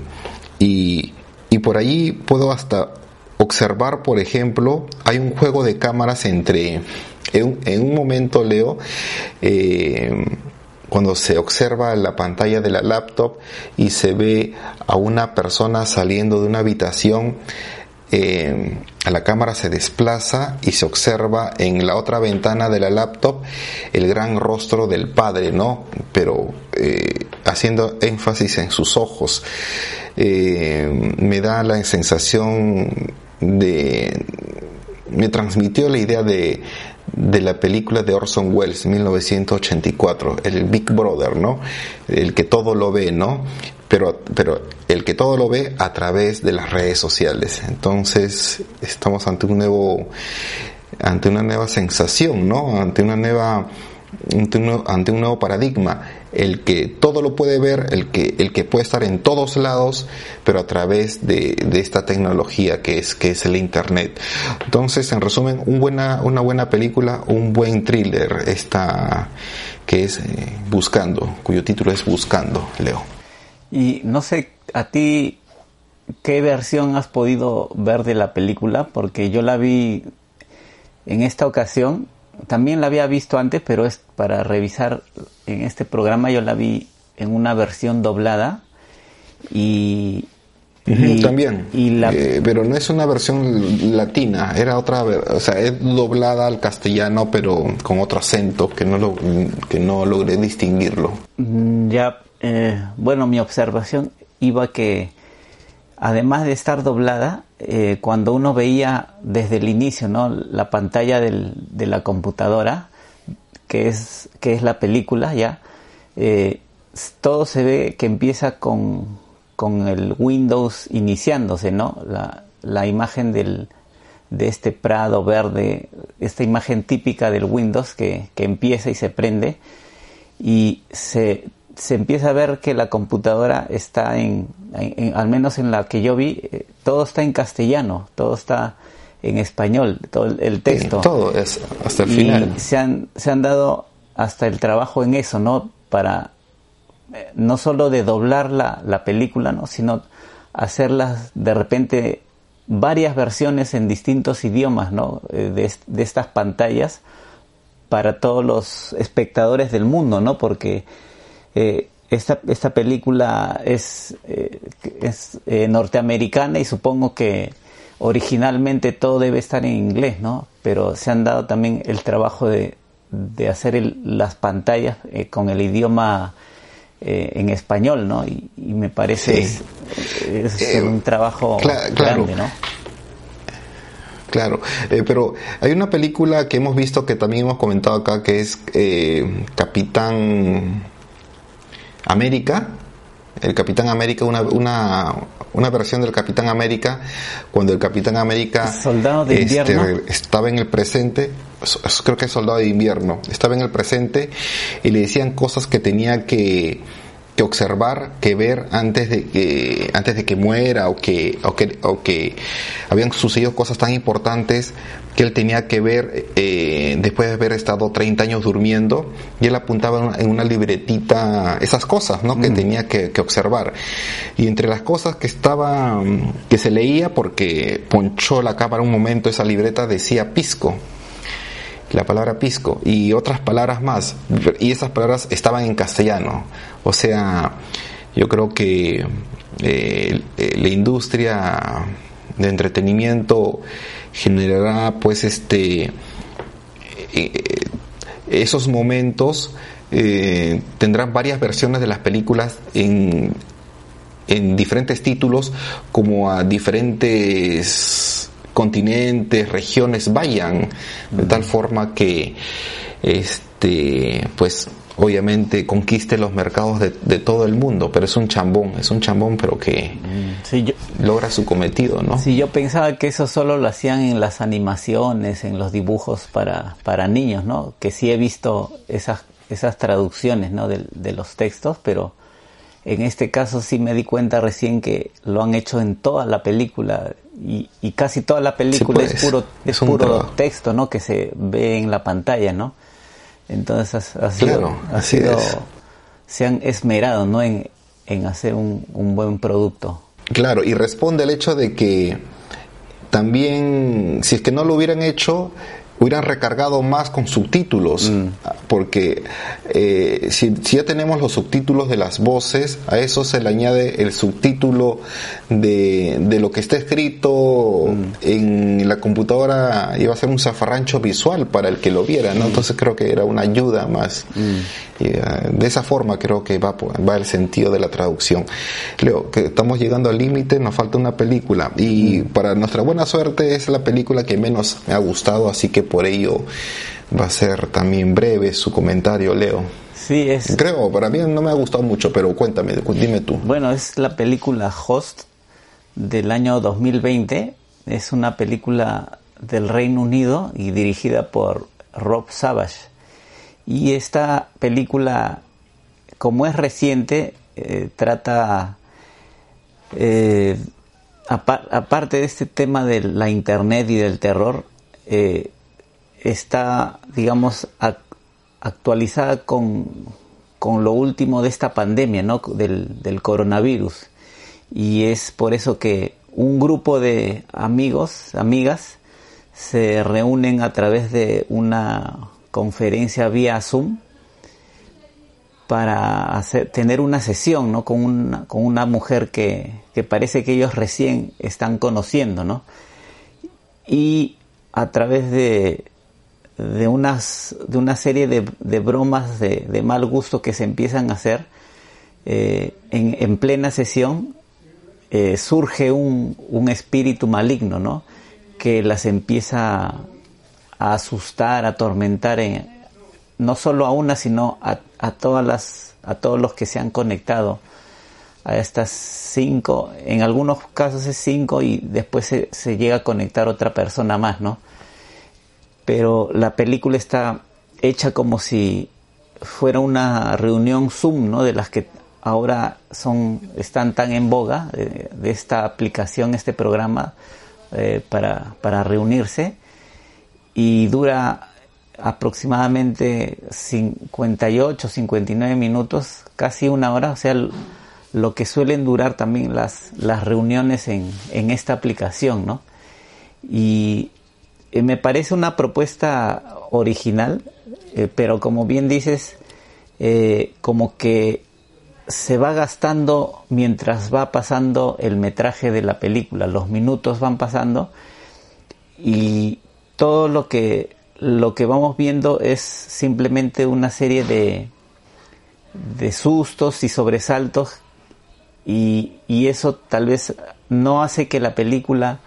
y y por allí puedo hasta observar, por ejemplo, hay un juego de cámaras entre, en, un momento leo, eh, cuando se observa la pantalla de la laptop y se ve a una persona saliendo de una habitación, eh, la cámara se desplaza y se observa en la otra ventana de la laptop el gran rostro del padre, ¿no? Pero eh, haciendo énfasis en sus ojos. Eh, me da la sensación de... me transmitió la idea de, de la película de Orson Welles, 1984, el Big Brother, ¿no? El que todo lo ve, ¿no? Pero, pero el que todo lo ve a través de las redes sociales. Entonces, estamos ante un nuevo, ante una nueva sensación, ¿no? Ante una nueva, ante un nuevo paradigma el que todo lo puede ver, el que, el que puede estar en todos lados, pero a través de, esta tecnología que es, que es el Internet. Entonces, en resumen, un buena, una buena película, un buen thriller, esta que es eh, Buscando, cuyo título es Buscando, Leo. Y no sé, a ti, ¿qué versión has podido ver de la película? Porque yo la vi en esta ocasión también la había visto antes, pero es para revisar en este programa yo la vi en una versión doblada y también. Eh, pero no es una versión latina, era otra, o sea, es doblada al castellano, pero con otro acento que no, lo, que no logré distinguirlo. Mm, ya, eh, bueno, mi observación iba que además de estar doblada, eh, cuando uno veía desde el inicio ¿no? la pantalla de la computadora, que es, que es la película ya, todo se ve que empieza con con el Windows iniciándose, ¿no? La, imagen de este prado verde, esta imagen típica del Windows que, que empieza y se prende y se, se, empieza a ver que la computadora está en, al menos en la que yo vi, eh, todo está en castellano, todo está en español, todo el, texto. todo es hasta el final. Se han, se han dado hasta el trabajo en eso, ¿no? Para no solo de doblar la, la película, ¿no? sino hacerlas de repente varias versiones en distintos idiomas ¿no? Eh, de, de, estas pantallas para todos los espectadores del mundo, ¿no? porque eh, esta, esta, película es, eh, es norteamericana y supongo que originalmente todo debe estar en inglés, ¿no? pero se han dado también el trabajo de, de hacer las pantallas con el idioma eh, en español, ¿no? Y, me parece es, eh, un trabajo grande, ¿no? Claro, eh, pero hay una película que hemos visto que también hemos comentado acá que es Capitán América. El Capitán América, una, una, una, versión del Capitán América, cuando el Capitán América Soldado de este, estaba en el presente, creo que es Soldado de Invierno, estaba en el presente y le decían cosas que tenía que, que observar, que ver antes de que antes de que muera o que o que, o que habían sucedido cosas tan importantes que él tenía que ver eh, después de haber estado 30 años durmiendo y él apuntaba en una libretita esas cosas ¿no? que mm. tenía que, que, observar y entre las cosas que estaba que se leía porque ponchó la cámara un momento esa libreta decía pisco la palabra pisco y otras palabras más. Y esas palabras estaban en castellano. O sea, yo creo que eh, eh, la industria de entretenimiento generará pues este eh, esos momentos tendrán varias versiones de las películas en, en diferentes títulos como a diferentes continentes, regiones vayan, de tal forma que este pues obviamente conquiste los mercados de, todo el mundo, pero es un chambón, es un chambón pero que logra su cometido, ¿no? Sí, yo pensaba que eso solo lo hacían en las animaciones, en los dibujos para, para niños, ¿no? Que sí he visto esas, esas traducciones, ¿no? De, de los textos, pero en este caso sí me di cuenta recién que lo han hecho en toda la película y, casi toda la película es pues, puro, es, puro texto, ¿no? Que se ve en la pantalla, ¿no? Entonces ha, sido, ha sido se han esmerado, ¿no? En, en hacer un, un buen producto. Claro, y responde el hecho de que también, si es que no lo hubieran hecho, hubieran recargado más con subtítulos, mm. porque eh, si, ya tenemos los subtítulos de las voces, a eso se le añade el subtítulo de, de lo que está escrito mm. en la computadora, iba a ser un zafarrancho visual para el que lo viera, ¿no? Mm. Entonces creo que era una ayuda más. Y, eh, de esa forma creo que va, va el sentido de la traducción. Leo, que estamos llegando al límite, nos falta una película, y para nuestra buena suerte es la película que menos me ha gustado, así que por ello va a ser también breve su comentario, Leo. Sí, es. Creo, para mí no me ha gustado mucho, pero cuéntame, dime tú. Bueno, es la película Host del año 2020. Es una película del Reino Unido y dirigida por Rob Savage. Y esta película, como es reciente, eh, trata, eh, aparte de este tema de la Internet y del terror, eh, está, digamos, actualizada con, con, lo último de esta pandemia, ¿no? Del, del, coronavirus. Y es por eso que un grupo de amigos, amigas, se reúnen a través de una conferencia vía Zoom para tener una sesión ¿no? con, una, mujer que, parece que ellos recién están conociendo, ¿no? Y a través de, de, unas, de una serie de, bromas de, mal gusto que se empiezan a hacer eh, en, en, plena sesión, eh, surge un, un, espíritu maligno, ¿no? Que las empieza a asustar, a atormentar, en, no solo a una, sino a, a, todas las, a todos los que se han conectado a estas cinco, en algunos casos es cinco y después se, se llega a conectar otra persona más, ¿no? Pero la película está hecha como si fuera una reunión Zoom, ¿no? De las que ahora son, están tan en boga, de, de esta aplicación, este programa eh, para, para reunirse y dura aproximadamente 58, 59 minutos, casi una hora, o sea, lo que suelen durar también las, las reuniones en, en esta aplicación, ¿no? Y eh, me parece una propuesta original, eh, pero como bien dices, eh, como que se va gastando mientras va pasando el metraje de la película, los minutos van pasando y todo lo que lo que vamos viendo es simplemente una serie de, de sustos y sobresaltos y, y, eso tal vez no hace que la película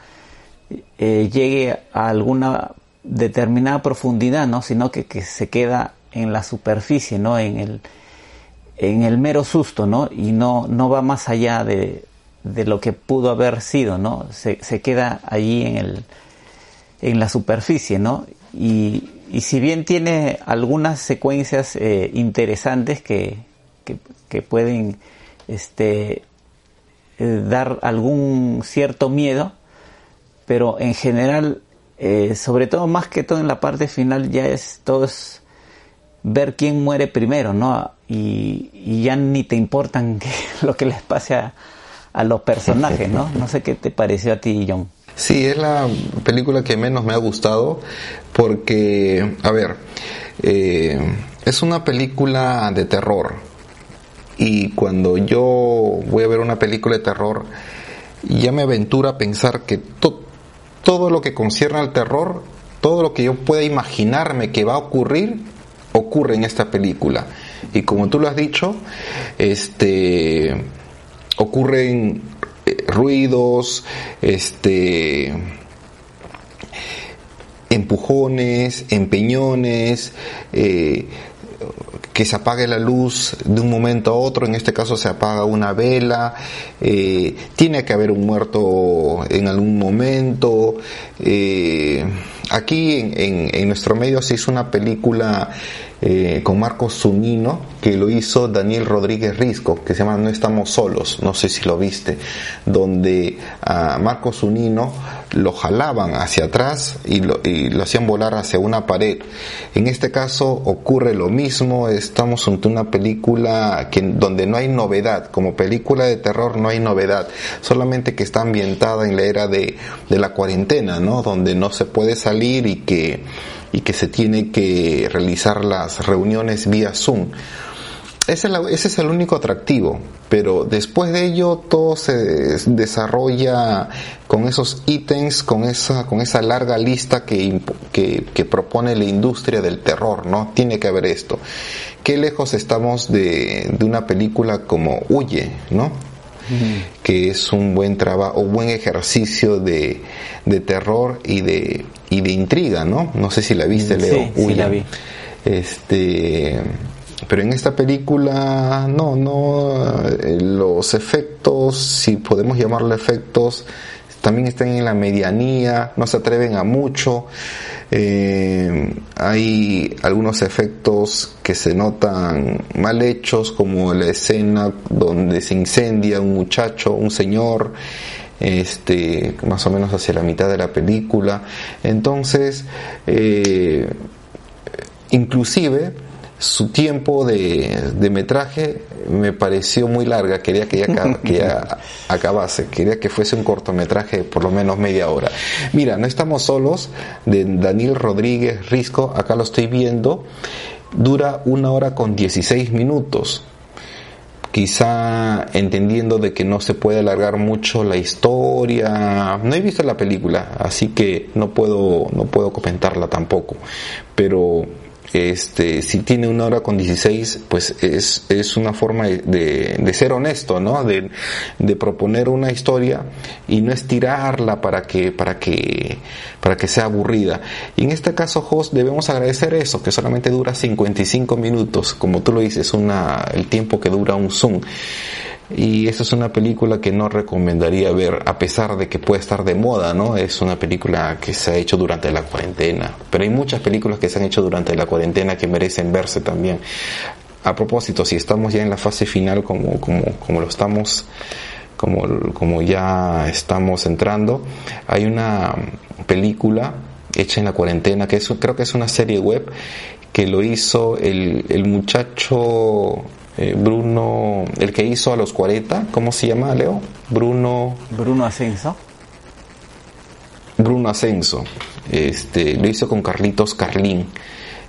eh, llegue a alguna determinada profundidad, ¿no? sino que, que, se queda en la superficie, ¿no? en, el, en el mero susto, ¿no? y no, no va más allá de, de lo que pudo haber sido, ¿no? se, se queda allí en, el, en la superficie, ¿no? Y, y si bien tiene algunas secuencias eh, interesantes que, que, que, pueden este, eh, dar algún cierto miedo, pero en general, eh, sobre todo más que todo en la parte final, ya es todo es ver quién muere primero, ¿no? Y, y ya ni te importan que, lo que les pase a, a los personajes, ¿no? No sé qué te pareció a ti, John. Sí, es la película que menos me ha gustado porque, a ver, eh, es una película de terror y cuando yo voy a ver una película de terror ya me aventura a pensar que to todo lo que concierne al terror, todo lo que yo pueda imaginarme que va a ocurrir, ocurre en esta película. Y como tú lo has dicho, este ocurren ruidos, este empujones, empeñones, eh, que se apague la luz de un momento a otro, en este caso se apaga una vela, eh, tiene que haber un muerto en algún momento. Eh, aquí en, en, en, nuestro medio se hizo una película eh, con Marcos Zunino, que lo hizo Daniel Rodríguez Risco, que se llama No estamos solos, no sé si lo viste, donde a Marcos Zunino lo jalaban hacia atrás y lo, y lo, hacían volar hacia una pared. En este caso ocurre lo mismo, estamos ante una película que, donde no hay novedad, como película de terror no hay novedad, solamente que está ambientada en la era de, de la cuarentena, ¿no? Donde no se puede salir y que y que se tiene que realizar las reuniones vía Zoom. Ese es, el único atractivo, pero después de ello todo se desarrolla con esos ítems, con esa, con esa larga lista que, que, que, propone la industria del terror, ¿no? Tiene que haber esto. Qué lejos estamos de, de una película como Huye, ¿no? Que es un buen trabajo, un buen ejercicio de, de, terror y de, y de intriga, ¿no? No sé si la viste, Leo. Sí, sí la vi. Este, pero en esta película, no, no, eh, los efectos, si podemos llamarlo efectos, también están en la medianía, no se atreven a mucho. Eh, hay algunos efectos que se notan mal hechos, como la escena donde se incendia un muchacho, un señor, este, más o menos hacia la mitad de la película. Entonces, eh, inclusive, su tiempo de, de, metraje me pareció muy larga, quería que ya, que ya acabase, quería que fuese un cortometraje de por lo menos media hora. Mira, no estamos solos, de Daniel Rodríguez Risco, acá lo estoy viendo, dura una hora con 16 minutos. Quizá entendiendo de que no se puede alargar mucho la historia. No he visto la película, así que no puedo no puedo comentarla tampoco, pero este, si tiene una hora con 16, pues es, es una forma de, de ser honesto, ¿no? De, de, proponer una historia y no estirarla para que, para que, para que sea aburrida. Y en este caso, Host, debemos agradecer eso, que solamente dura 55 minutos, como tú lo dices, una, el tiempo que dura un Zoom. Y esa es una película que no recomendaría ver a pesar de que puede estar de moda, ¿no? Es una película que se ha hecho durante la cuarentena. Pero hay muchas películas que se han hecho durante la cuarentena que merecen verse también. A propósito, si estamos ya en la fase final como, como, como lo estamos, como, como ya estamos entrando, hay una película hecha en la cuarentena que es, creo que es una serie web que lo hizo el, el muchacho eh, Bruno, el que hizo a los 40, ¿cómo se llama, Leo? Bruno. Bruno Ascenso. Bruno Ascenso. Este, lo hizo con Carlitos Carlín.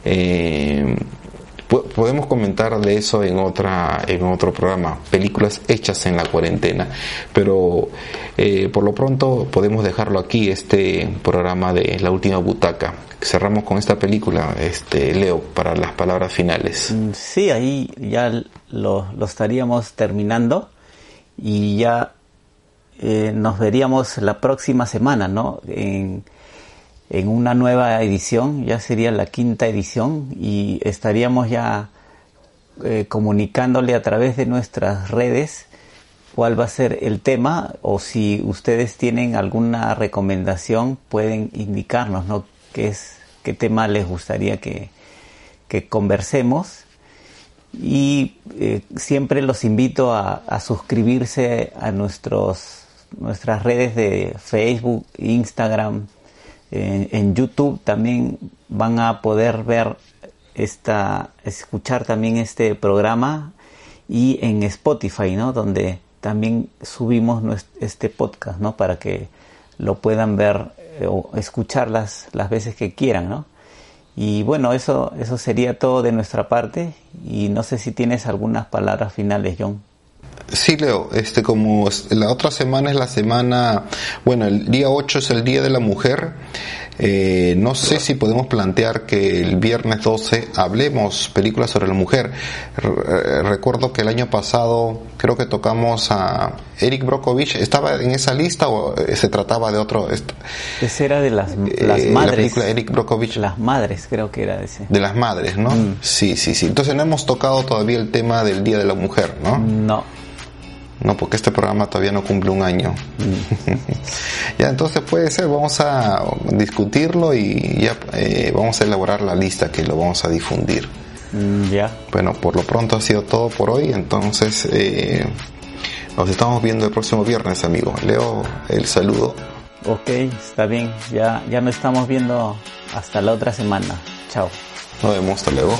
Eh, podemos comentar de eso en otra en otro programa películas hechas en la cuarentena pero eh, por lo pronto podemos dejarlo aquí este programa de la última butaca cerramos con esta película este Leo para las palabras finales mm, sí ahí ya lo, estaríamos terminando y ya eh, nos veríamos la próxima semana no en en una nueva edición, ya sería la quinta edición y estaríamos ya eh, comunicándole a través de nuestras redes cuál va a ser el tema o si ustedes tienen alguna recomendación pueden indicarnos ¿no? qué es qué tema les gustaría que, que conversemos y eh, siempre los invito a, suscribirse a nuestros nuestras redes de Facebook, Instagram, en, YouTube también van a poder ver esta, escuchar también este programa y en Spotify, ¿no? Donde también subimos este podcast, ¿no? Para que lo puedan ver eh, o escuchar las, las veces que quieran, ¿no? Y bueno, eso, eso sería todo de nuestra parte y no sé si tienes algunas palabras finales, John. Sí, Leo, este como la otra semana es la semana, bueno, el día 8 es el Día de la Mujer. Eh, no sé si podemos plantear que el viernes 12 hablemos películas sobre la mujer. Eh, recuerdo que el año pasado creo que tocamos a Eric Brokovich. ¿Estaba en esa lista o eh, se trataba de otro? Ese era de las, las madres. La película Eric Brokovich. Las madres, creo que era ese. De las madres, ¿no? Mm. Sí, sí, sí. Entonces no hemos tocado todavía el tema del Día de la Mujer, ¿no? No. No, porque este programa todavía no cumple un año. ya, entonces puede ser, vamos a discutirlo y ya eh, vamos a elaborar la lista que lo vamos a difundir. Mm, ya. Bueno, por lo pronto ha sido todo por hoy, entonces eh, nos estamos viendo el próximo viernes, amigo. Leo el saludo. Ok, está bien, ya, ya nos estamos viendo hasta la otra semana. Chao. Nos vemos, hasta luego.